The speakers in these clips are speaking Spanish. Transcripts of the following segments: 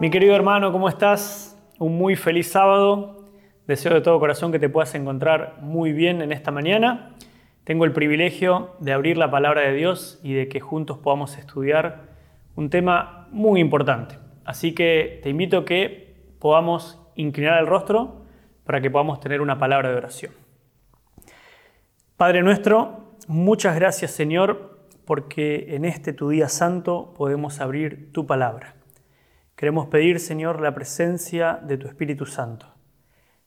Mi querido hermano, ¿cómo estás? Un muy feliz sábado. Deseo de todo corazón que te puedas encontrar muy bien en esta mañana. Tengo el privilegio de abrir la palabra de Dios y de que juntos podamos estudiar un tema muy importante. Así que te invito a que podamos inclinar el rostro para que podamos tener una palabra de oración. Padre nuestro, muchas gracias Señor porque en este tu día santo podemos abrir tu palabra. Queremos pedir, Señor, la presencia de tu Espíritu Santo.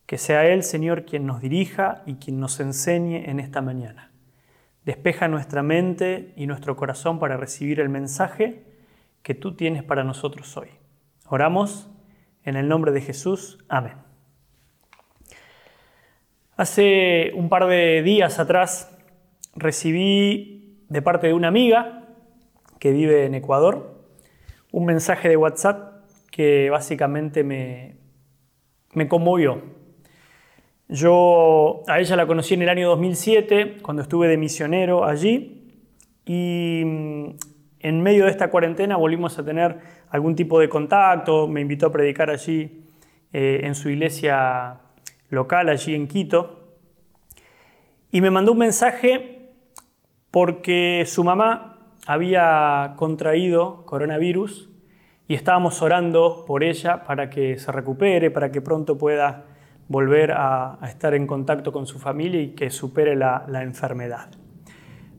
Que sea Él, Señor, quien nos dirija y quien nos enseñe en esta mañana. Despeja nuestra mente y nuestro corazón para recibir el mensaje que tú tienes para nosotros hoy. Oramos en el nombre de Jesús. Amén. Hace un par de días atrás recibí de parte de una amiga que vive en Ecuador un mensaje de WhatsApp que básicamente me, me conmovió. Yo a ella la conocí en el año 2007, cuando estuve de misionero allí, y mm, en medio de esta cuarentena volvimos a tener algún tipo de contacto, me invitó a predicar allí eh, en su iglesia local, allí en Quito, y me mandó un mensaje porque su mamá había contraído coronavirus y estábamos orando por ella para que se recupere, para que pronto pueda volver a, estar en contacto con su familia y que supere la, enfermedad.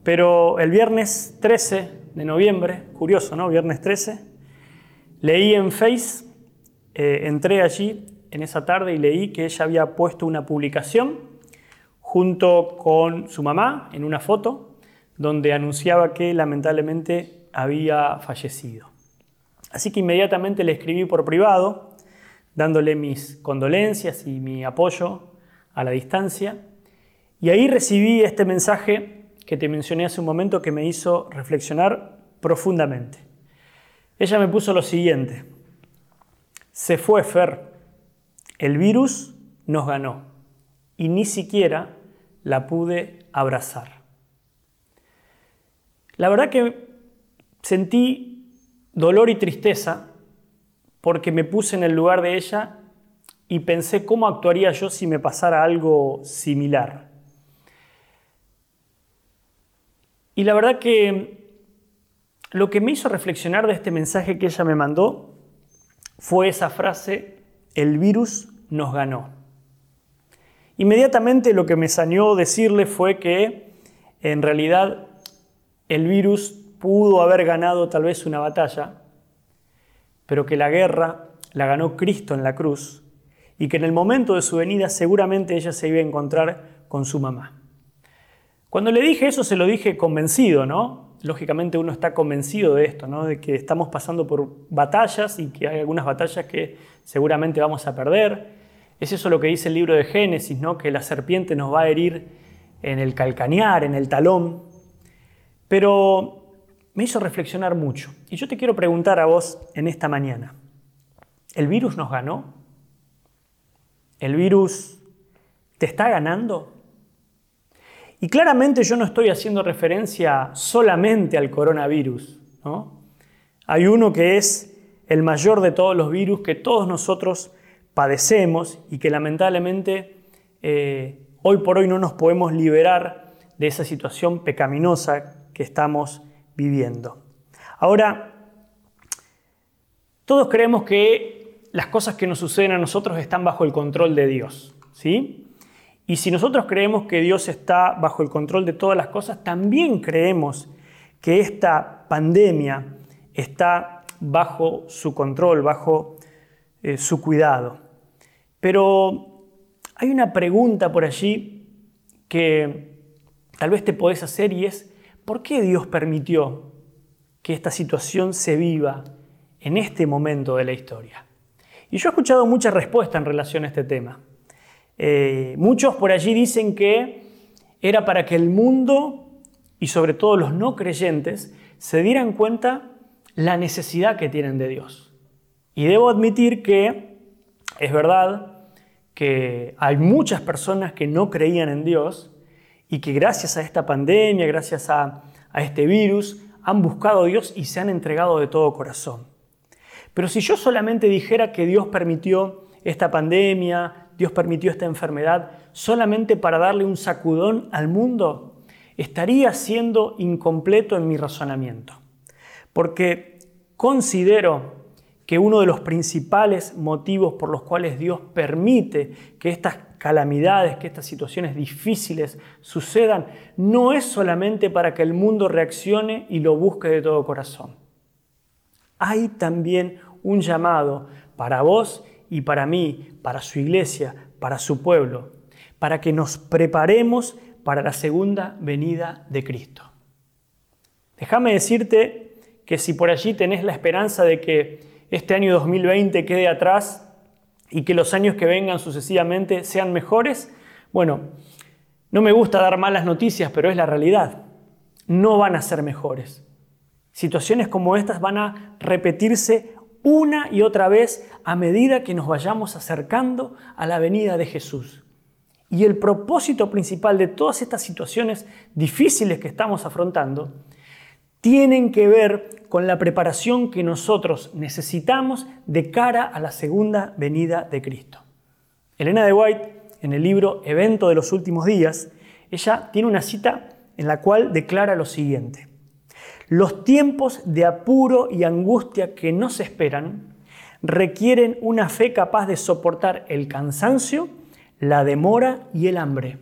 Pero el viernes 13 de noviembre, curioso, ¿no? Viernes 13, leí en Face, eh, entré allí en esa tarde y leí que ella había puesto una publicación junto con su mamá en una foto donde anunciaba que lamentablemente había fallecido. Así que inmediatamente le escribí por privado, dándole mis condolencias y mi apoyo a la distancia. Y ahí recibí este mensaje que te mencioné hace un momento que me hizo reflexionar profundamente. Ella me puso lo siguiente, se fue Fer, el virus nos ganó y ni siquiera la pude abrazar. La verdad que sentí dolor y tristeza porque me puse en el lugar de ella y pensé cómo actuaría yo si me pasara algo similar. Y la verdad que lo que me hizo reflexionar de este mensaje que ella me mandó fue esa frase, el virus nos ganó. Inmediatamente lo que me sañó decirle fue que en realidad el virus pudo haber ganado tal vez una batalla, pero que la guerra la ganó Cristo en la cruz y que en el momento de su venida seguramente ella se iba a encontrar con su mamá. Cuando le dije eso se lo dije convencido, ¿no? Lógicamente uno está convencido de esto, ¿no? De que estamos pasando por batallas y que hay algunas batallas que seguramente vamos a perder. Es eso lo que dice el libro de Génesis, ¿no? Que la serpiente nos va a herir en el calcañar, en el talón. Pero me hizo reflexionar mucho. Y yo te quiero preguntar a vos en esta mañana, ¿el virus nos ganó? ¿El virus te está ganando? Y claramente yo no estoy haciendo referencia solamente al coronavirus. ¿no? Hay uno que es el mayor de todos los virus que todos nosotros padecemos y que lamentablemente eh, hoy por hoy no nos podemos liberar de esa situación pecaminosa que estamos viviendo. Ahora, todos creemos que las cosas que nos suceden a nosotros están bajo el control de Dios, ¿sí? Y si nosotros creemos que Dios está bajo el control de todas las cosas, también creemos que esta pandemia está bajo su control, bajo eh, su cuidado. Pero hay una pregunta por allí que tal vez te podés hacer y es, ¿Por qué Dios permitió que esta situación se viva en este momento de la historia? Y yo he escuchado muchas respuestas en relación a este tema. Eh, muchos por allí dicen que era para que el mundo y sobre todo los no creyentes se dieran cuenta la necesidad que tienen de Dios. Y debo admitir que es verdad que hay muchas personas que no creían en Dios y que gracias a esta pandemia, gracias a, este virus, han buscado a Dios y se han entregado de todo corazón. Pero si yo solamente dijera que Dios permitió esta pandemia, Dios permitió esta enfermedad solamente para darle un sacudón al mundo, estaría siendo incompleto en mi razonamiento. Porque considero que uno de los principales motivos por los cuales Dios permite que estas calamidades, que estas situaciones difíciles sucedan, no es solamente para que el mundo reaccione y lo busque de todo corazón. Hay también un llamado para vos y para mí, para su iglesia, para su pueblo, para que nos preparemos para la segunda venida de Cristo. Déjame decirte que si por allí tenés la esperanza de que este año 2020 quede atrás y que los años que vengan sucesivamente sean mejores, bueno, no me gusta dar malas noticias, pero es la realidad. No van a ser mejores. Situaciones como estas van a repetirse una y otra vez a medida que nos vayamos acercando a la venida de Jesús. Y el propósito principal de todas estas situaciones difíciles que estamos afrontando tienen que ver con la preparación que nosotros necesitamos de cara a la segunda venida de Cristo. Elena de White, en el libro Evento de los Últimos Días, ella tiene una cita en la cual declara lo siguiente. Los tiempos de apuro y angustia que no se esperan requieren una fe capaz de soportar el cansancio, la demora y el hambre.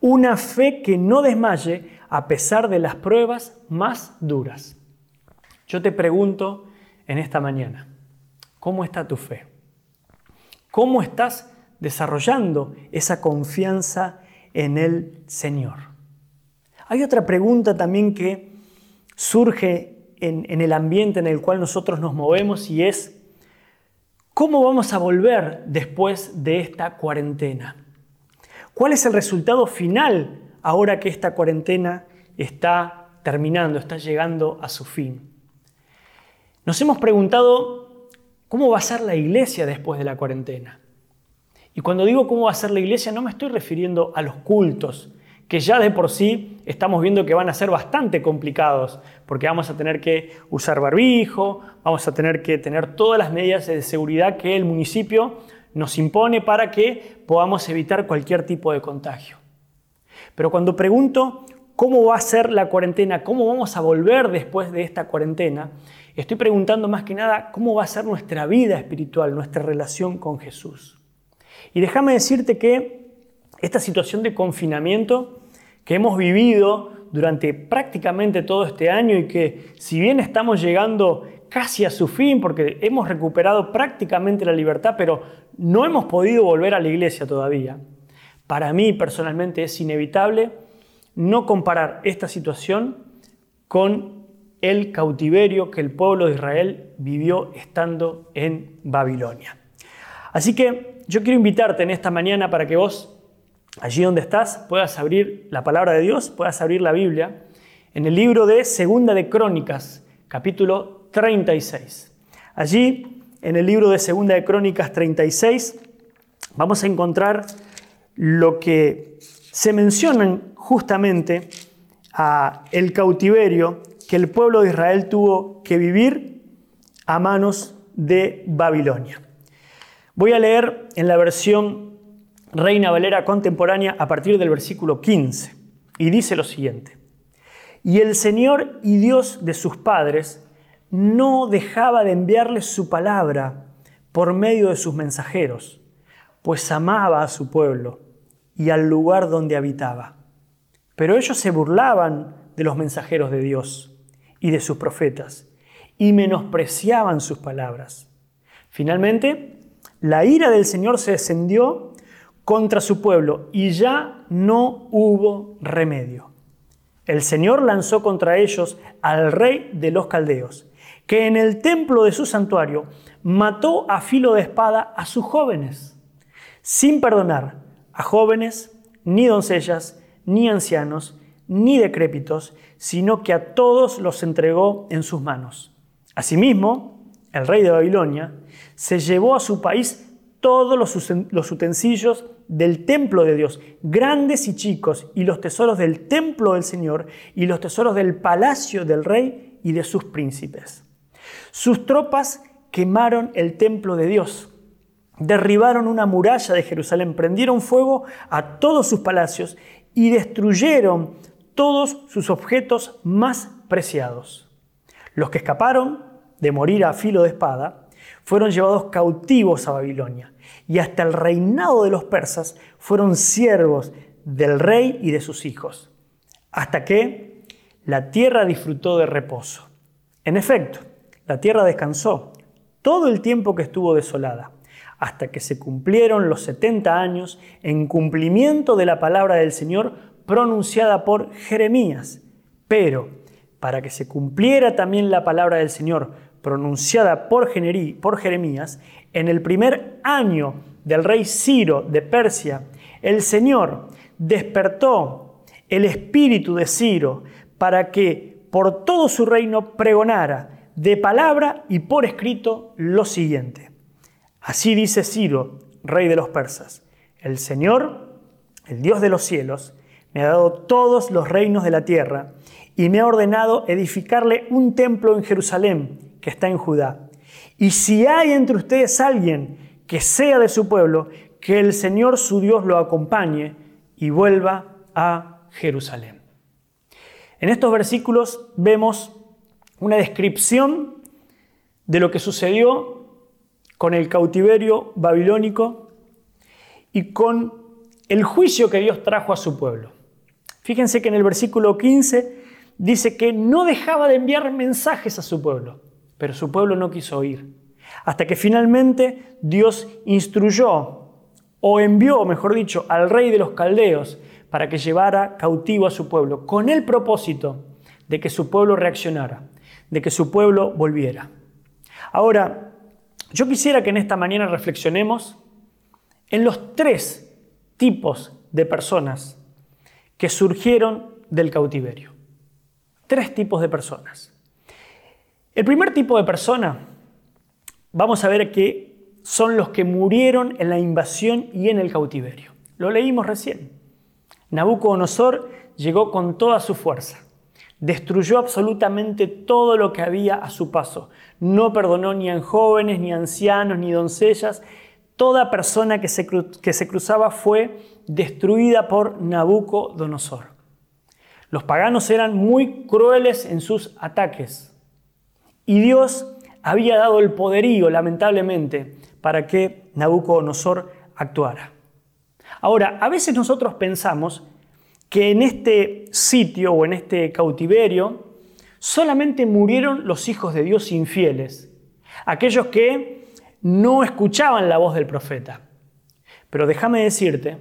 Una fe que no desmaye a pesar de las pruebas más duras. Yo te pregunto en esta mañana, ¿cómo está tu fe? ¿Cómo estás desarrollando esa confianza en el Señor? Hay otra pregunta también que surge en, el ambiente en el cual nosotros nos movemos y es, ¿cómo vamos a volver después de esta cuarentena? ¿Cuál es el resultado final ahora que esta cuarentena está terminando, está llegando a su fin. Nos hemos preguntado cómo va a ser la iglesia después de la cuarentena. Y cuando digo cómo va a ser la iglesia, no me estoy refiriendo a los cultos, que ya de por sí estamos viendo que van a ser bastante complicados, porque vamos a tener que usar barbijo, vamos a tener que tener todas las medidas de seguridad que el municipio nos impone para que podamos evitar cualquier tipo de contagio. Pero cuando pregunto cómo va a ser la cuarentena, cómo vamos a volver después de esta cuarentena, estoy preguntando más que nada cómo va a ser nuestra vida espiritual, nuestra relación con Jesús. Y déjame decirte que esta situación de confinamiento que hemos vivido durante prácticamente todo este año y que si bien estamos llegando casi a su fin porque hemos recuperado prácticamente la libertad, pero no hemos podido volver a la iglesia todavía, para mí personalmente es inevitable no comparar esta situación con el cautiverio que el pueblo de Israel vivió estando en Babilonia. Así que yo quiero invitarte en esta mañana para que vos, allí donde estás, puedas abrir la palabra de Dios, puedas abrir la Biblia, en el libro de Segunda de Crónicas, capítulo 36. Allí, en el libro de Segunda de Crónicas 36, vamos a encontrar lo que se mencionan justamente a el cautiverio que el pueblo de Israel tuvo que vivir a manos de Babilonia. Voy a leer en la versión Reina Valera contemporánea a partir del versículo 15 y dice lo siguiente. Y el Señor y Dios de sus padres no dejaba de enviarles su palabra por medio de sus mensajeros pues amaba a su pueblo y al lugar donde habitaba. Pero ellos se burlaban de los mensajeros de Dios y de sus profetas y menospreciaban sus palabras. Finalmente, la ira del Señor se descendió contra su pueblo y ya no hubo remedio. El Señor lanzó contra ellos al rey de los caldeos, que en el templo de su santuario mató a filo de espada a sus jóvenes sin perdonar a jóvenes, ni doncellas, ni ancianos, ni decrépitos, sino que a todos los entregó en sus manos. Asimismo, el rey de Babilonia se llevó a su país todos los utensilios del templo de Dios, grandes y chicos, y los tesoros del templo del Señor, y los tesoros del palacio del rey y de sus príncipes. Sus tropas quemaron el templo de Dios. Derribaron una muralla de Jerusalén, prendieron fuego a todos sus palacios y destruyeron todos sus objetos más preciados. Los que escaparon de morir a filo de espada fueron llevados cautivos a Babilonia y hasta el reinado de los persas fueron siervos del rey y de sus hijos, hasta que la tierra disfrutó de reposo. En efecto, la tierra descansó todo el tiempo que estuvo desolada, hasta que se cumplieron los 70 años en cumplimiento de la palabra del Señor pronunciada por Jeremías. Pero para que se cumpliera también la palabra del Señor pronunciada por, Jeremías, en el primer año del rey Ciro de Persia, el Señor despertó el espíritu de Ciro para que por todo su reino pregonara de palabra y por escrito lo siguiente. Así dice Ciro, rey de los persas, el Señor, el Dios de los cielos, me ha dado todos los reinos de la tierra y me ha ordenado edificarle un templo en Jerusalén, que está en Judá. Y si hay entre ustedes alguien que sea de su pueblo, que el Señor su Dios lo acompañe y vuelva a Jerusalén. En estos versículos vemos una descripción de lo que sucedió con el cautiverio babilónico y con el juicio que Dios trajo a su pueblo. Fíjense que en el versículo 15 dice que no dejaba de enviar mensajes a su pueblo, pero su pueblo no quiso oír. Hasta que finalmente Dios instruyó, o envió, mejor dicho, al rey de los caldeos para que llevara cautivo a su pueblo, con el propósito de que su pueblo reaccionara, de que su pueblo volviera. Ahora, yo quisiera que en esta mañana reflexionemos en los tres tipos de personas que surgieron del cautiverio. Tres tipos de personas. El primer tipo de persona, vamos a ver que son los que murieron en la invasión y en el cautiverio. Lo leímos recién. Nabucodonosor llegó con toda su fuerza. Destruyó absolutamente todo lo que había a su paso. No perdonó ni a jóvenes, ni ancianos, ni doncellas. Toda persona que se, que se cruzaba fue destruida por Nabucodonosor. Los paganos eran muy crueles en sus ataques y Dios había dado el poderío, lamentablemente, para que Nabucodonosor actuara. Ahora, a veces nosotros pensamos que en este sitio o en este cautiverio solamente murieron los hijos de Dios infieles, aquellos que no escuchaban la voz del profeta. Pero déjame decirte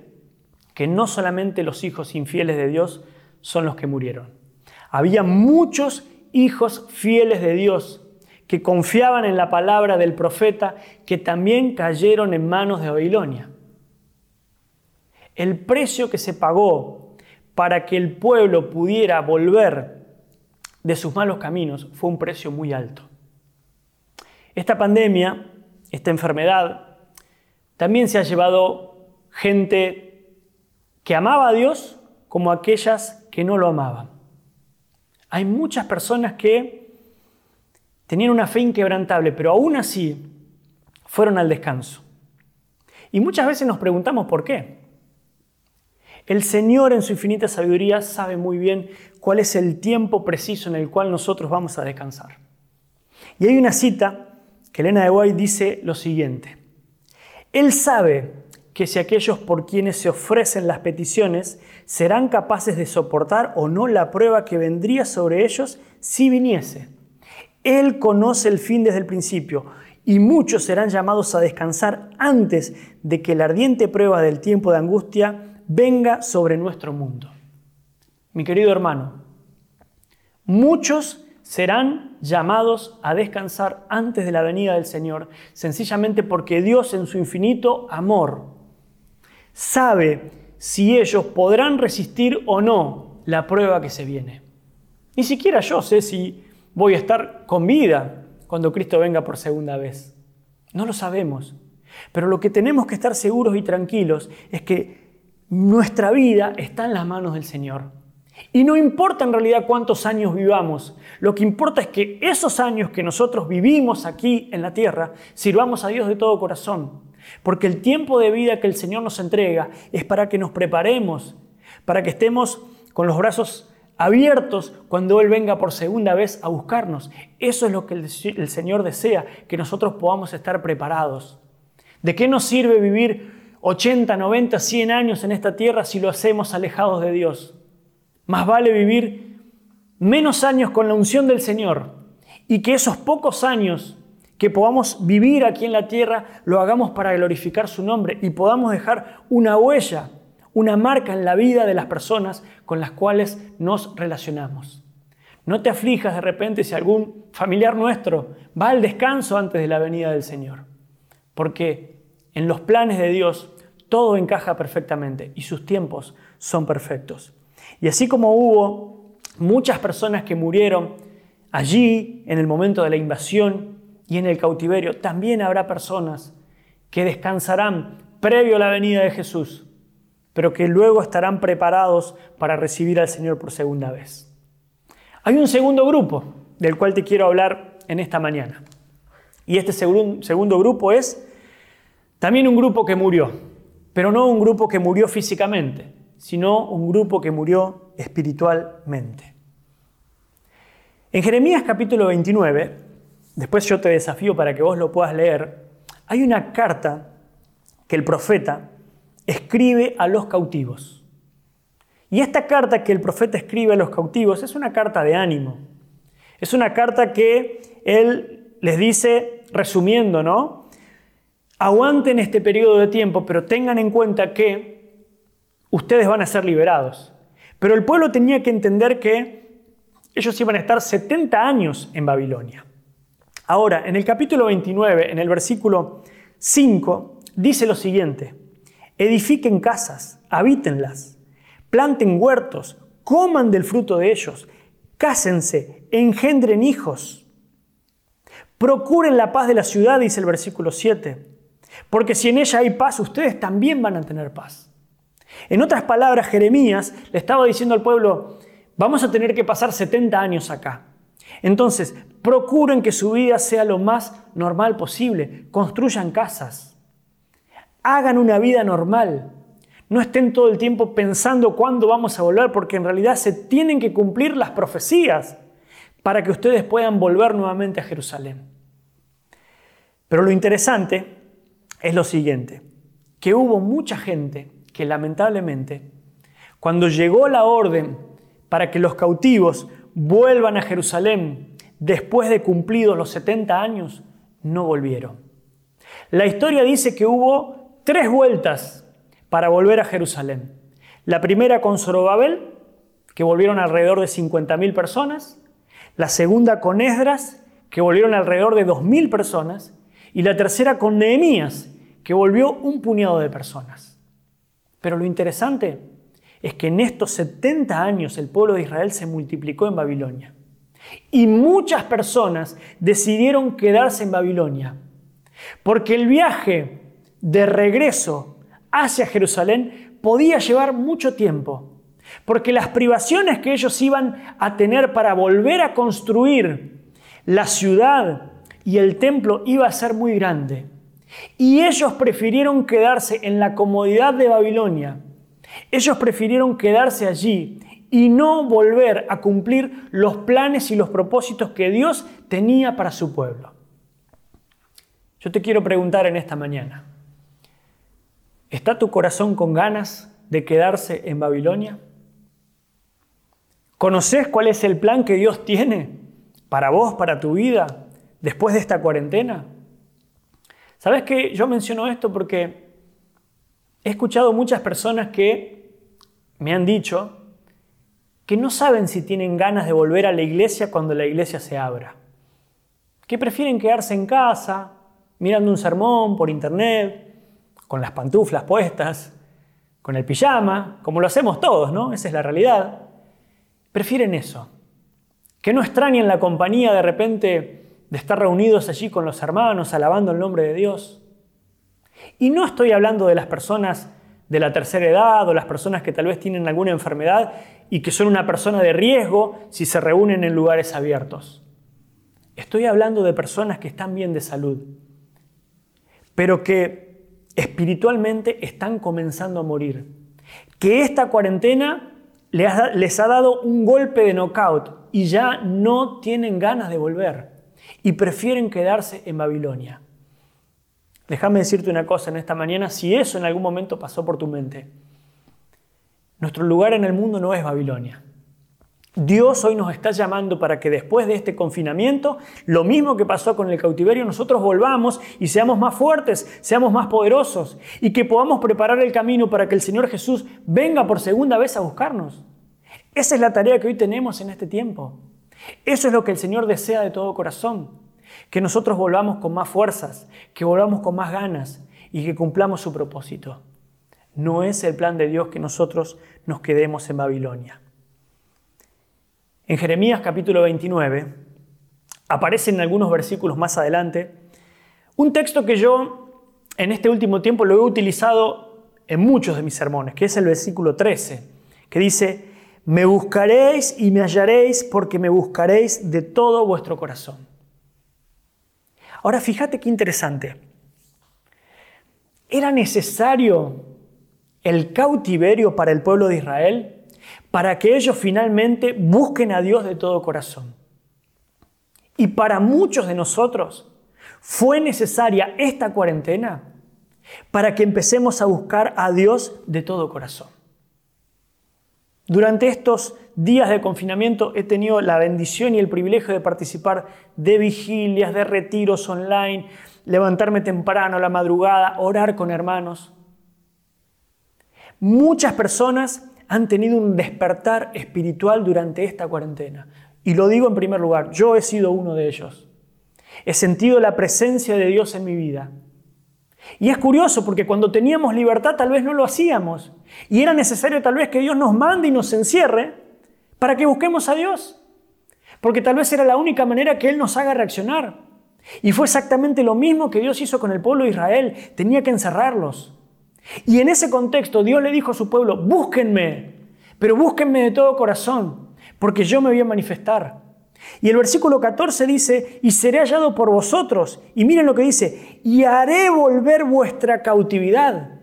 que no solamente los hijos infieles de Dios son los que murieron. Había muchos hijos fieles de Dios que confiaban en la palabra del profeta que también cayeron en manos de Babilonia. El precio que se pagó para que el pueblo pudiera volver de sus malos caminos fue un precio muy alto. Esta pandemia, esta enfermedad, también se ha llevado gente que amaba a Dios como aquellas que no lo amaban. Hay muchas personas que tenían una fe inquebrantable, pero aún así fueron al descanso. Y muchas veces nos preguntamos por qué. El Señor en su infinita sabiduría sabe muy bien cuál es el tiempo preciso en el cual nosotros vamos a descansar. Y hay una cita que Elena de White dice lo siguiente. Él sabe que si aquellos por quienes se ofrecen las peticiones serán capaces de soportar o no la prueba que vendría sobre ellos si viniese. Él conoce el fin desde el principio y muchos serán llamados a descansar antes de que la ardiente prueba del tiempo de angustia venga sobre nuestro mundo. Mi querido hermano, muchos serán llamados a descansar antes de la venida del Señor, sencillamente porque Dios en su infinito amor sabe si ellos podrán resistir o no la prueba que se viene. Ni siquiera yo sé si voy a estar con vida cuando Cristo venga por segunda vez. No lo sabemos. Pero lo que tenemos que estar seguros y tranquilos es que nuestra vida está en las manos del Señor Y no importa en realidad cuántos años vivamos, lo que importa es que esos años que nosotros vivimos aquí en la tierra, sirvamos a Dios de todo corazón. Porque el tiempo de vida que el Señor nos entrega es para que nos preparemos, para que estemos con los brazos abiertos cuando Él venga por segunda vez a buscarnos. Eso es lo que el Señor desea, que nosotros podamos estar preparados. ¿De qué nos sirve vivir 80, 90, 100 años en esta tierra si lo hacemos alejados de Dios? Más vale vivir menos años con la unción del Señor y que esos pocos años que podamos vivir aquí en la tierra lo hagamos para glorificar su nombre y podamos dejar una huella, una marca en la vida de las personas con las cuales nos relacionamos. No te aflijas de repente si algún familiar nuestro va al descanso antes de la venida del Señor, porque en los planes de Dios todo encaja perfectamente y sus tiempos son perfectos. Y así como hubo muchas personas que murieron allí en el momento de la invasión y en el cautiverio, también habrá personas que descansarán previo a la venida de Jesús, pero que luego estarán preparados para recibir al Señor por segunda vez. Hay un segundo grupo del cual te quiero hablar en esta mañana. Y este segundo grupo es también un grupo que murió, pero no un grupo que murió físicamente, sino un grupo que murió espiritualmente. En Jeremías capítulo 29, después yo te desafío para que vos lo puedas leer, hay una carta que el profeta escribe a los cautivos. Y esta carta que el profeta escribe a los cautivos es una carta de ánimo. Es una carta que él les dice, resumiendo, ¿no? Aguanten este periodo de tiempo, pero tengan en cuenta que ustedes van a ser liberados. Pero el pueblo tenía que entender que ellos iban a estar 70 años en Babilonia. Ahora, en el capítulo 29, en el versículo 5, dice lo siguiente, edifiquen casas, habítenlas, planten huertos, coman del fruto de ellos, cásense, engendren hijos, procuren la paz de la ciudad, dice el versículo 7, porque si en ella hay paz, ustedes también van a tener paz. En otras palabras, Jeremías le estaba diciendo al pueblo, vamos a tener que pasar 70 años acá. Entonces, procuren que su vida sea lo más normal posible. Construyan casas. Hagan una vida normal. No estén todo el tiempo pensando cuándo vamos a volver, porque en realidad se tienen que cumplir las profecías para que ustedes puedan volver nuevamente a Jerusalén. Pero lo interesante es lo siguiente, que hubo mucha gente que lamentablemente, cuando llegó la orden para que los cautivos vuelvan a Jerusalén después de cumplidos los 70 años, no volvieron. La historia dice que hubo tres vueltas para volver a Jerusalén. La primera con Zorobabel, que volvieron alrededor de 50.000 personas. La segunda con Esdras, que volvieron alrededor de 2.000 personas. Y la tercera con Nehemías, que volvió un puñado de personas. Pero lo interesante es que en estos 70 años el pueblo de Israel se multiplicó en Babilonia. Y muchas personas decidieron quedarse en Babilonia. Porque el viaje de regreso hacia Jerusalén podía llevar mucho tiempo. Porque las privaciones que ellos iban a tener para volver a construir la ciudad y el templo iba a ser muy grande. Y ellos prefirieron quedarse en la comodidad de Babilonia. Ellos prefirieron quedarse allí y no volver a cumplir los planes y los propósitos que Dios tenía para su pueblo. Yo te quiero preguntar en esta mañana, ¿está tu corazón con ganas de quedarse en Babilonia? ¿Conoces cuál es el plan que Dios tiene para vos, para tu vida, después de esta cuarentena? ¿Sabes qué? Yo menciono esto porque he escuchado muchas personas que me han dicho que no saben si tienen ganas de volver a la iglesia cuando la iglesia se abra. Que prefieren quedarse en casa, mirando un sermón por internet, con las pantuflas puestas, con el pijama, como lo hacemos todos, ¿no? Esa es la realidad. Prefieren eso. Que no extrañen la compañía de repente de estar reunidos allí con los hermanos, alabando el nombre de Dios. Y no estoy hablando de las personas de la tercera edad o las personas que tal vez tienen alguna enfermedad y que son una persona de riesgo si se reúnen en lugares abiertos. Estoy hablando de personas que están bien de salud, pero que espiritualmente están comenzando a morir. Que esta cuarentena les ha dado un golpe de knockout y ya no tienen ganas de volver y prefieren quedarse en Babilonia. Déjame decirte una cosa en esta mañana, si eso en algún momento pasó por tu mente. Nuestro lugar en el mundo no es Babilonia. Dios hoy nos está llamando para que después de este confinamiento, lo mismo que pasó con el cautiverio, nosotros volvamos y seamos más fuertes, seamos más poderosos y que podamos preparar el camino para que el Señor Jesús venga por segunda vez a buscarnos. Esa es la tarea que hoy tenemos en este tiempo. Eso es lo que el Señor desea de todo corazón. Que nosotros volvamos con más fuerzas, que volvamos con más ganas y que cumplamos su propósito. No es el plan de Dios que nosotros nos quedemos en Babilonia. En Jeremías capítulo 29 aparece en algunos versículos más adelante un texto que yo en este último tiempo lo he utilizado en muchos de mis sermones, que es el versículo 13, que dice, me buscaréis y me hallaréis porque me buscaréis de todo vuestro corazón. Ahora fíjate qué interesante. ¿Era necesario el cautiverio para el pueblo de Israel? para que ellos finalmente busquen a Dios de todo corazón. Y para muchos de nosotros fue necesaria esta cuarentena para que empecemos a buscar a Dios de todo corazón. Durante estos días de confinamiento he tenido la bendición y el privilegio de participar de vigilias, de retiros online, levantarme temprano a la madrugada, orar con hermanos. Muchas personas han tenido un despertar espiritual durante esta cuarentena. Y lo digo en primer lugar, yo he sido uno de ellos. He sentido la presencia de Dios en mi vida. Y es curioso porque cuando teníamos libertad tal vez no lo hacíamos. Y era necesario tal vez que Dios nos mande y nos encierre para que busquemos a Dios. Porque tal vez era la única manera que Él nos haga reaccionar. Y fue exactamente lo mismo que Dios hizo con el pueblo de Israel. Tenía que encerrarlos. Y en ese contexto Dios le dijo a su pueblo, búsquenme, pero búsquenme de todo corazón, porque yo me voy a manifestar. Y el versículo 14 dice, y seré hallado por vosotros. Y miren lo que dice, y haré volver vuestra cautividad.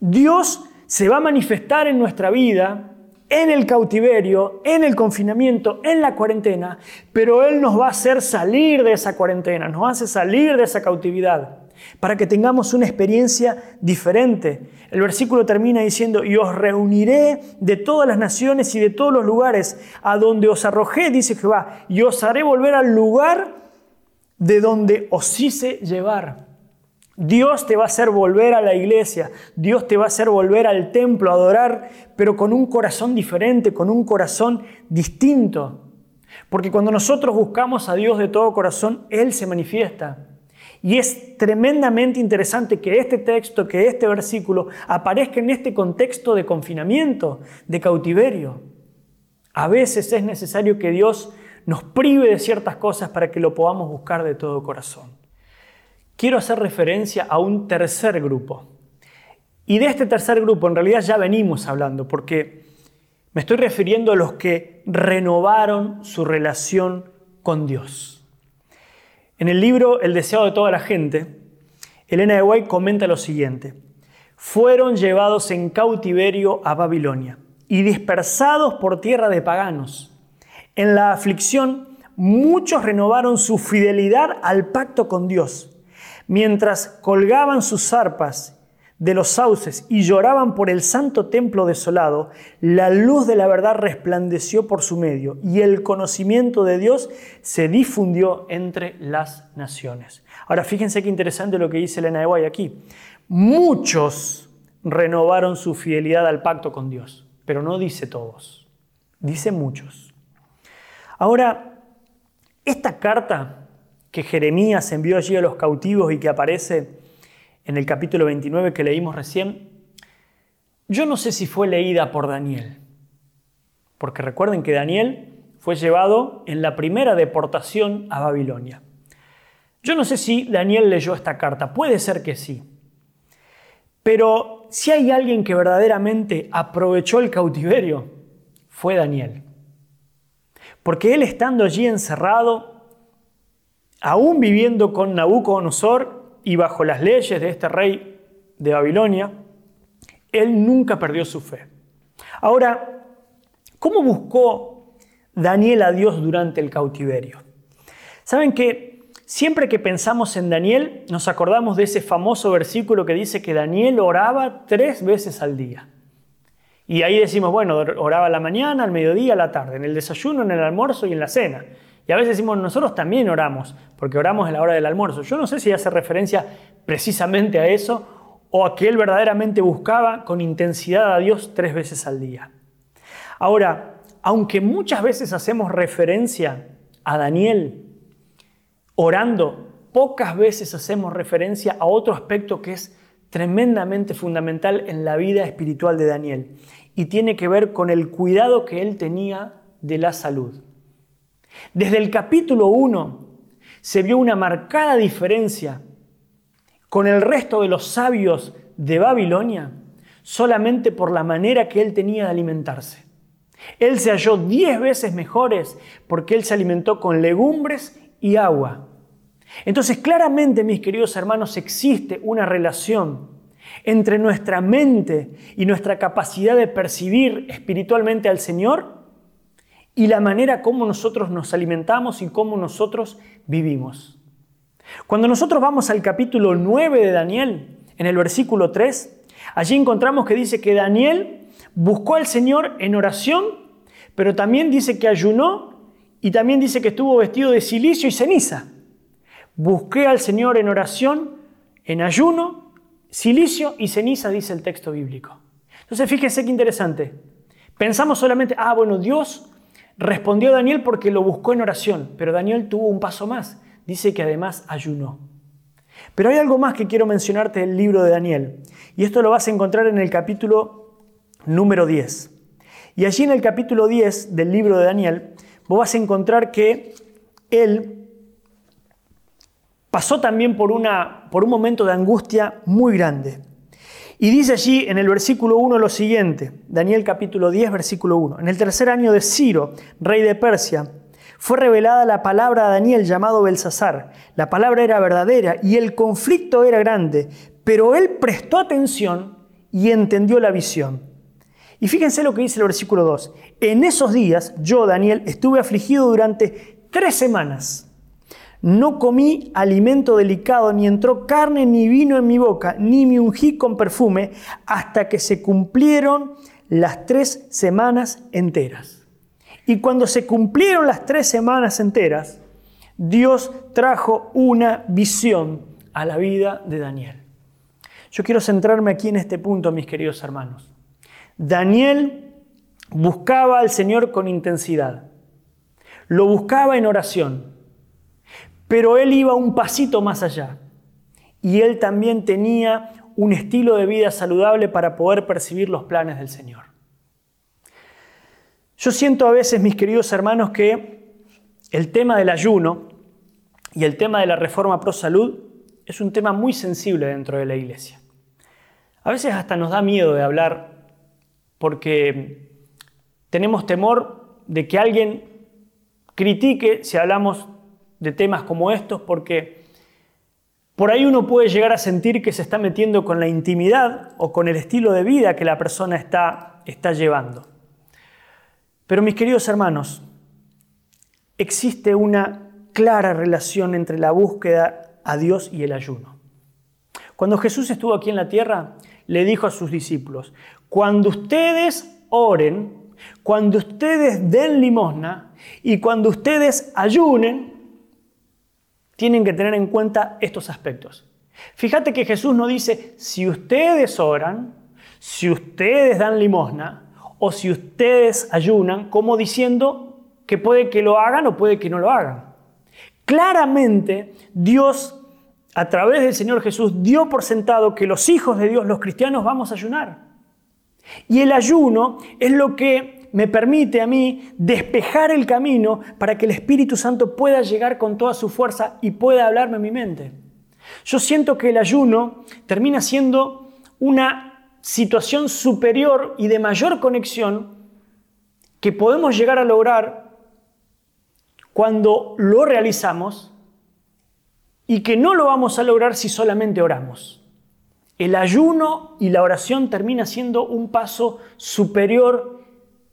Dios se va a manifestar en nuestra vida, en el cautiverio, en el confinamiento, en la cuarentena, pero Él nos va a hacer salir de esa cuarentena, nos hace salir de esa cautividad para que tengamos una experiencia diferente. El versículo termina diciendo, y os reuniré de todas las naciones y de todos los lugares a donde os arrojé, dice Jehová, y os haré volver al lugar de donde os hice llevar. Dios te va a hacer volver a la iglesia, Dios te va a hacer volver al templo a adorar, pero con un corazón diferente, con un corazón distinto. Porque cuando nosotros buscamos a Dios de todo corazón, Él se manifiesta. Y es tremendamente interesante que este texto, que este versículo aparezca en este contexto de confinamiento, de cautiverio. A veces es necesario que Dios nos prive de ciertas cosas para que lo podamos buscar de todo corazón. Quiero hacer referencia a un tercer grupo. Y de este tercer grupo en realidad ya venimos hablando, porque me estoy refiriendo a los que renovaron su relación con Dios. En el libro El deseo de toda la gente, Elena de White comenta lo siguiente. Fueron llevados en cautiverio a Babilonia y dispersados por tierra de paganos. En la aflicción, muchos renovaron su fidelidad al pacto con Dios. Mientras colgaban sus arpas de los sauces y lloraban por el santo templo desolado, la luz de la verdad resplandeció por su medio y el conocimiento de Dios se difundió entre las naciones. Ahora fíjense qué interesante lo que dice Elena de aquí. Muchos renovaron su fidelidad al pacto con Dios, pero no dice todos, dice muchos. Ahora, esta carta que Jeremías envió allí a los cautivos y que aparece en el capítulo 29 que leímos recién, yo no sé si fue leída por Daniel, porque recuerden que Daniel fue llevado en la primera deportación a Babilonia. Yo no sé si Daniel leyó esta carta, puede ser que sí, pero si hay alguien que verdaderamente aprovechó el cautiverio, fue Daniel. Porque él estando allí encerrado, aún viviendo con Nabucodonosor y bajo las leyes de este rey de Babilonia, él nunca perdió su fe. Ahora, ¿cómo buscó Daniel a Dios durante el cautiverio? Saben que siempre que pensamos en Daniel, nos acordamos de ese famoso versículo que dice que Daniel oraba tres veces al día. Y ahí decimos, bueno, oraba a la mañana, al mediodía, a la tarde, en el desayuno, en el almuerzo y en la cena. Y a veces decimos, nosotros también oramos, porque oramos en la hora del almuerzo. Yo no sé si hace referencia precisamente a eso o a que él verdaderamente buscaba con intensidad a Dios tres veces al día. Ahora, aunque muchas veces hacemos referencia a Daniel orando, pocas veces hacemos referencia a otro aspecto que es tremendamente fundamental en la vida espiritual de Daniel y tiene que ver con el cuidado que él tenía de la salud. Desde el capítulo 1 se vio una marcada diferencia con el resto de los sabios de Babilonia solamente por la manera que él tenía de alimentarse. Él se halló diez veces mejores porque él se alimentó con legumbres y agua. Entonces, claramente, mis queridos hermanos, existe una relación entre nuestra mente y nuestra capacidad de percibir espiritualmente al Señor y la manera como nosotros nos alimentamos y cómo nosotros vivimos. Cuando nosotros vamos al capítulo 9 de Daniel, en el versículo 3, allí encontramos que dice que Daniel buscó al Señor en oración, pero también dice que ayunó y también dice que estuvo vestido de silicio y ceniza. Busqué al Señor en oración, en ayuno, silicio y ceniza, dice el texto bíblico. Entonces fíjense qué interesante. Pensamos solamente, ah, bueno, Dios respondió Daniel porque lo buscó en oración, pero Daniel tuvo un paso más. Dice que además ayunó. Pero hay algo más que quiero mencionarte del libro de Daniel. Y esto lo vas a encontrar en el capítulo número 10. Y allí en el capítulo 10 del libro de Daniel, vos vas a encontrar que él pasó también por, una, por un momento de angustia muy grande. Y dice allí en el versículo 1 lo siguiente, Daniel capítulo 10, versículo 1. En el tercer año de Ciro, rey de Persia, fue revelada la palabra a Daniel llamado Belsasar. La palabra era verdadera y el conflicto era grande, pero él prestó atención y entendió la visión. Y fíjense lo que dice el versículo 2. En esos días yo, Daniel, estuve afligido durante tres semanas no comí alimento delicado, ni entró carne ni vino en mi boca, ni me ungí con perfume, hasta que se cumplieron las tres semanas enteras. Y cuando se cumplieron las tres semanas enteras, Dios trajo una visión a la vida de Daniel. Yo quiero centrarme aquí en este punto, mis queridos hermanos. Daniel buscaba al Señor con intensidad. Lo buscaba en oración. Pero él iba un pasito más allá. Y él también tenía un estilo de vida saludable para poder percibir los planes del Señor. Yo siento a veces, mis queridos hermanos, que el tema del ayuno y el tema de la reforma pro salud es un tema muy sensible dentro de la iglesia. A veces hasta nos da miedo de hablar porque tenemos temor de que alguien critique si hablamos de temas como estos porque por ahí uno puede llegar a sentir que se está metiendo con la intimidad o con el estilo de vida que la persona está, está llevando. Pero mis queridos hermanos, existe una clara relación entre la búsqueda a Dios y el ayuno. Cuando Jesús estuvo aquí en la tierra, le dijo a sus discípulos, cuando ustedes oren, cuando ustedes den limosna y cuando ustedes ayunen, tienen que tener en cuenta estos aspectos. Fíjate que Jesús no dice, si ustedes oran, si ustedes dan limosna o si ustedes ayunan, como diciendo que puede que lo hagan o puede que no lo hagan. Claramente Dios, a través del Señor Jesús, dio por sentado que los hijos de Dios, los cristianos, vamos a ayunar. Y el ayuno es lo que me permite a mí despejar el camino para que el Espíritu Santo pueda llegar con toda su fuerza y pueda hablarme en mi mente. Yo siento que el ayuno termina siendo una situación superior y de mayor conexión que podemos llegar a lograr cuando lo realizamos y que no lo vamos a lograr si solamente oramos. El ayuno y la oración termina siendo un paso superior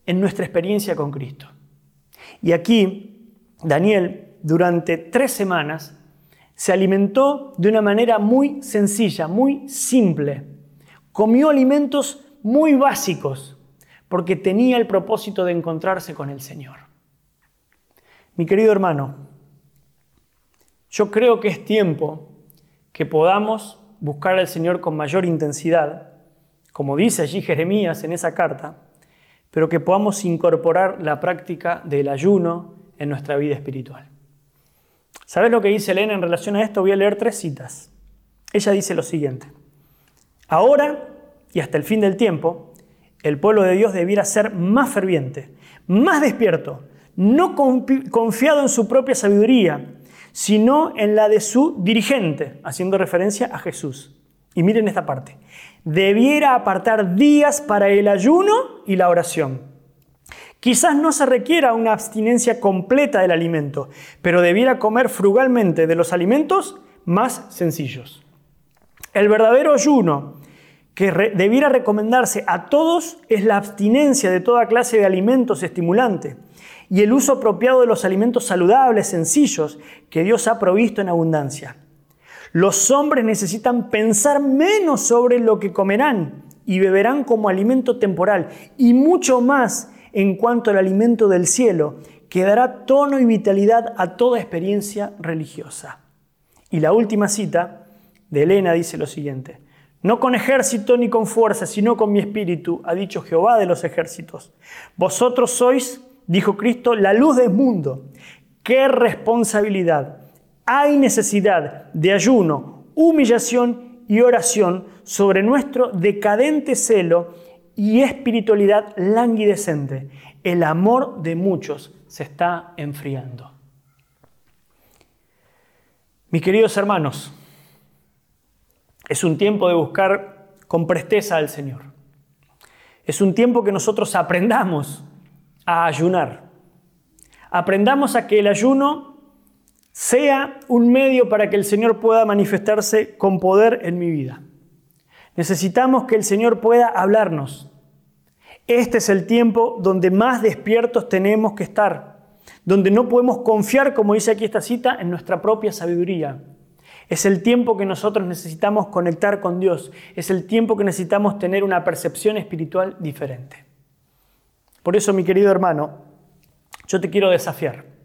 en nuestra experiencia con Cristo. Y aquí, Daniel, durante tres semanas, se alimentó de una manera muy sencilla, muy simple. Comió alimentos muy básicos porque tenía el propósito de encontrarse con el Señor. Mi querido hermano, yo creo que es tiempo que podamos buscar al Señor con mayor intensidad, como dice allí Jeremías en esa carta, pero que podamos incorporar la práctica del ayuno en nuestra vida espiritual. ¿Sabes lo que dice Elena en relación a esto? Voy a leer tres citas. Ella dice lo siguiente. Ahora y hasta el fin del tiempo, el pueblo de Dios debiera ser más ferviente, más despierto, no confiado en su propia sabiduría, sino en la de su dirigente, haciendo referencia a Jesús. Y miren esta parte. Debiera apartar días para el ayuno y la oración Quizás no se requiera una abstinencia completa del alimento, pero debiera comer frugalmente de los alimentos más sencillos. El verdadero ayuno que debiera recomendarse a todos es la abstinencia de toda clase de alimentos estimulantes y el uso apropiado de los alimentos saludables, sencillos, que Dios ha provisto en abundancia. Los hombres necesitan pensar menos sobre lo que comerán y beberán como alimento temporal y mucho más en cuanto al alimento del cielo, que dará tono y vitalidad a toda experiencia religiosa. Y la última cita de Elena dice lo siguiente, no con ejército ni con fuerza, sino con mi espíritu, ha dicho Jehová de los ejércitos. Vosotros sois, dijo Cristo, la luz del mundo. ¡Qué responsabilidad! Hay necesidad de ayuno, humillación y oración sobre nuestro decadente celo y espiritualidad languidecente. El amor de muchos se está enfriando. Mis queridos hermanos, es un tiempo de buscar con presteza al Señor. Es un tiempo que nosotros aprendamos a ayunar. Aprendamos a que el ayuno sea un medio para que el Señor pueda manifestarse con poder en mi vida. Necesitamos que el Señor pueda hablarnos. Este es el tiempo donde más despiertos tenemos que estar, donde no podemos confiar, como dice aquí esta cita, en nuestra propia sabiduría. Es el tiempo que nosotros necesitamos conectar con Dios. Es el tiempo que necesitamos tener una percepción espiritual diferente. Por eso, mi querido hermano, yo te quiero desafiar.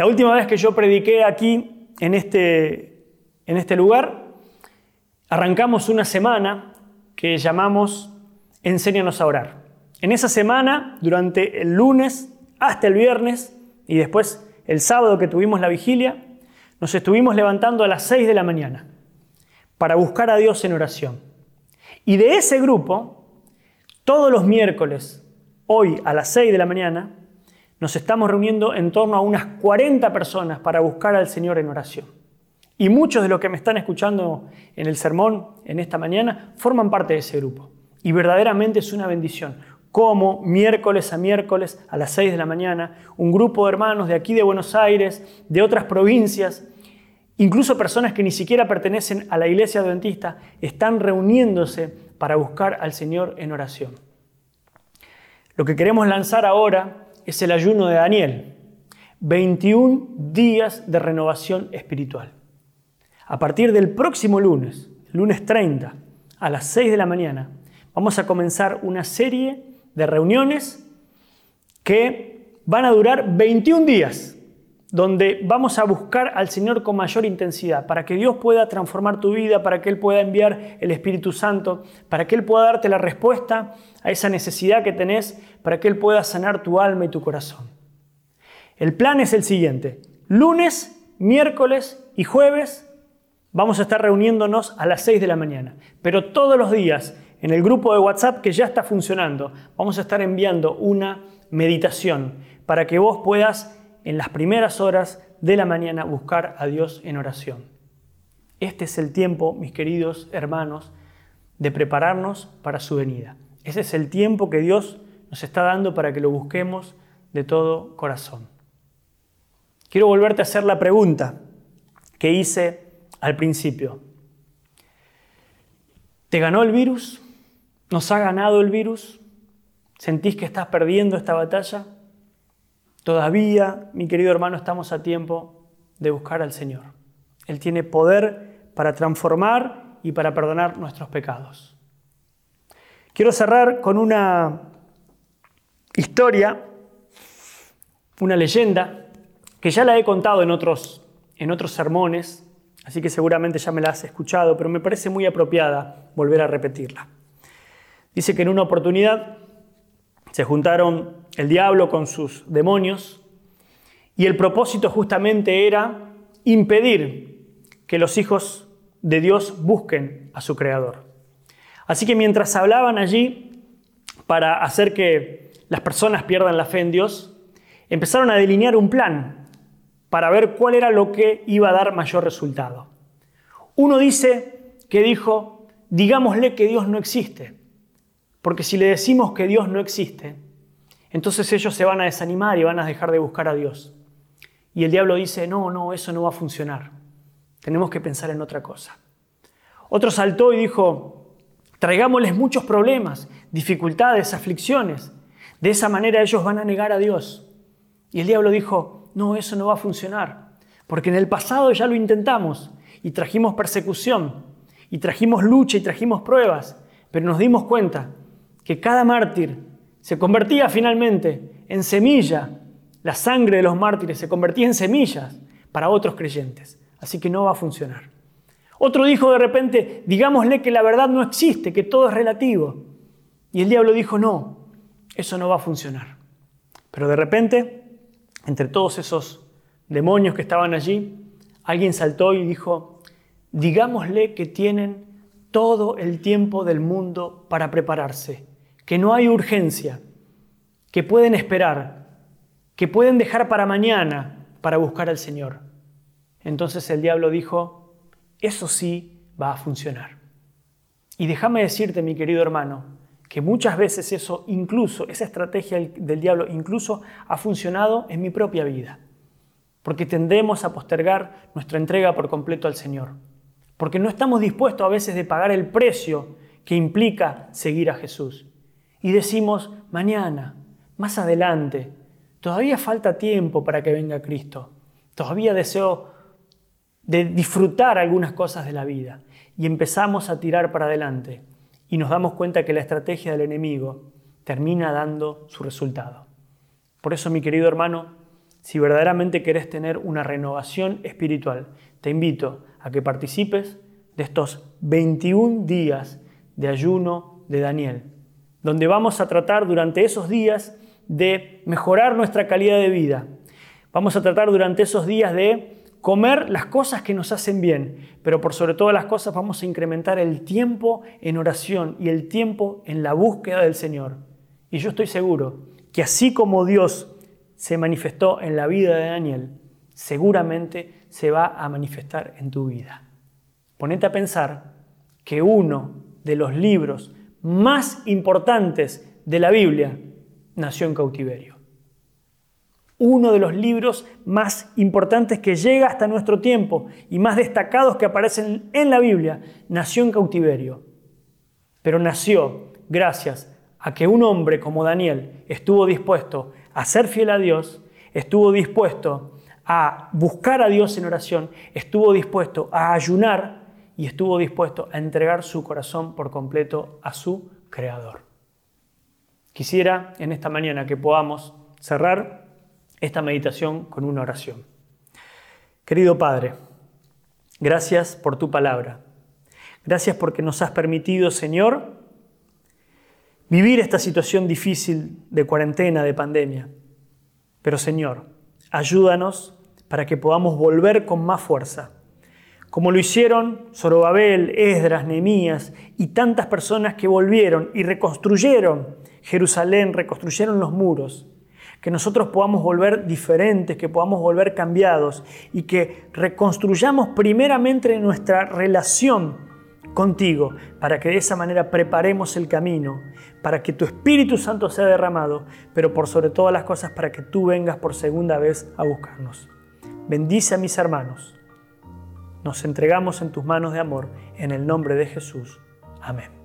La última vez que yo prediqué aquí, en este, en este lugar, arrancamos una semana que llamamos Enséñanos a orar. En esa semana, durante el lunes hasta el viernes y después el sábado que tuvimos la vigilia, nos estuvimos levantando a las 6 de la mañana para buscar a Dios en oración. Y de ese grupo, todos los miércoles, hoy a las 6 de la mañana, nos estamos reuniendo en torno a unas 40 personas para buscar al Señor en oración. Y muchos de los que me están escuchando en el sermón en esta mañana forman parte de ese grupo. Y verdaderamente es una bendición. Como miércoles a miércoles a las 6 de la mañana, un grupo de hermanos de aquí de Buenos Aires, de otras provincias, incluso personas que ni siquiera pertenecen a la iglesia adventista, están reuniéndose para buscar al Señor en oración. Lo que queremos lanzar ahora es el ayuno de Daniel, 21 días de renovación espiritual. A partir del próximo lunes, lunes 30, a las 6 de la mañana, vamos a comenzar una serie de reuniones que van a durar 21 días, donde vamos a buscar al Señor con mayor intensidad, para que Dios pueda transformar tu vida, para que Él pueda enviar el Espíritu Santo, para que Él pueda darte la respuesta a esa necesidad que tenés, para que Él pueda sanar tu alma y tu corazón. El plan es el siguiente. Lunes, miércoles y jueves Vamos a estar reuniéndonos a las 6 de la mañana, pero todos los días en el grupo de WhatsApp que ya está funcionando, vamos a estar enviando una meditación para que vos puedas en las primeras horas de la mañana buscar a Dios en oración. Este es el tiempo, mis queridos hermanos, de prepararnos para su venida. Ese es el tiempo que Dios nos está dando para que lo busquemos de todo corazón. Quiero volverte a hacer la pregunta que hice al principio. ¿Te ganó el virus? ¿Nos ha ganado el virus? ¿Sentís que estás perdiendo esta batalla? Todavía, mi querido hermano, estamos a tiempo de buscar al Señor. Él tiene poder para transformar y para perdonar nuestros pecados. Quiero cerrar con una historia, una leyenda, que ya la he contado en otros, en otros sermones, así que seguramente ya me la has escuchado, pero me parece muy apropiada volver a repetirla. Dice que en una oportunidad se juntaron el diablo con sus demonios y el propósito justamente era impedir que los hijos de Dios busquen a su Creador. Así que mientras hablaban allí para hacer que las personas pierdan la fe en Dios, empezaron a delinear un plan para ver cuál era lo que iba a dar mayor resultado. Uno dice que dijo, digámosle que Dios no existe, porque si le decimos que Dios no existe, entonces ellos se van a desanimar y van a dejar de buscar a Dios. Y el diablo dice, no, no, eso no va a funcionar. Tenemos que pensar en otra cosa. Otro saltó y dijo, traigámosles muchos problemas, dificultades, aflicciones. De esa manera ellos van a negar a Dios. Y el diablo dijo, no, eso no va a funcionar, porque en el pasado ya lo intentamos y trajimos persecución, y trajimos lucha y trajimos pruebas, pero nos dimos cuenta que cada mártir se convertía finalmente en semilla, la sangre de los mártires se convertía en semillas para otros creyentes. Así que no va a funcionar. Otro dijo de repente, digámosle que la verdad no existe, que todo es relativo. Y el diablo dijo, no, eso no va a funcionar. Pero de repente, entre todos esos demonios que estaban allí, alguien saltó y dijo, digámosle que tienen todo el tiempo del mundo para prepararse, que no hay urgencia, que pueden esperar, que pueden dejar para mañana para buscar al Señor. Entonces el diablo dijo, eso sí va a funcionar. Y déjame decirte, mi querido hermano, que muchas veces eso, incluso esa estrategia del diablo, incluso ha funcionado en mi propia vida. Porque tendemos a postergar nuestra entrega por completo al Señor. Porque no estamos dispuestos a veces de pagar el precio que implica seguir a Jesús. Y decimos, mañana, más adelante, todavía falta tiempo para que venga Cristo. Todavía deseo de disfrutar algunas cosas de la vida y empezamos a tirar para adelante y nos damos cuenta que la estrategia del enemigo termina dando su resultado. Por eso, mi querido hermano, si verdaderamente querés tener una renovación espiritual, te invito a que participes de estos 21 días de ayuno de Daniel, donde vamos a tratar durante esos días de mejorar nuestra calidad de vida. Vamos a tratar durante esos días de comer las cosas que nos hacen bien, pero por sobre todas las cosas vamos a incrementar el tiempo en oración y el tiempo en la búsqueda del Señor. Y yo estoy seguro que así como Dios se manifestó en la vida de Daniel, seguramente se va a manifestar en tu vida. Ponete a pensar que uno de los libros más importantes de la Biblia nació en cautiverio uno de los libros más importantes que llega hasta nuestro tiempo y más destacados que aparecen en la Biblia, nació en cautiverio. Pero nació gracias a que un hombre como Daniel estuvo dispuesto a ser fiel a Dios, estuvo dispuesto a buscar a Dios en oración, estuvo dispuesto a ayunar y estuvo dispuesto a entregar su corazón por completo a su Creador. Quisiera en esta mañana que podamos cerrar esta meditación con una oración. Querido Padre, gracias por tu palabra. Gracias porque nos has permitido, Señor, vivir esta situación difícil de cuarentena, de pandemia. Pero, Señor, ayúdanos para que podamos volver con más fuerza, como lo hicieron Zorobabel, Esdras, Nehemías y tantas personas que volvieron y reconstruyeron Jerusalén, reconstruyeron los muros que nosotros podamos volver diferentes, que podamos volver cambiados y que reconstruyamos primeramente nuestra relación contigo, para que de esa manera preparemos el camino, para que tu Espíritu Santo sea derramado, pero por sobre todas las cosas para que tú vengas por segunda vez a buscarnos. Bendice a mis hermanos. Nos entregamos en tus manos de amor, en el nombre de Jesús. Amén.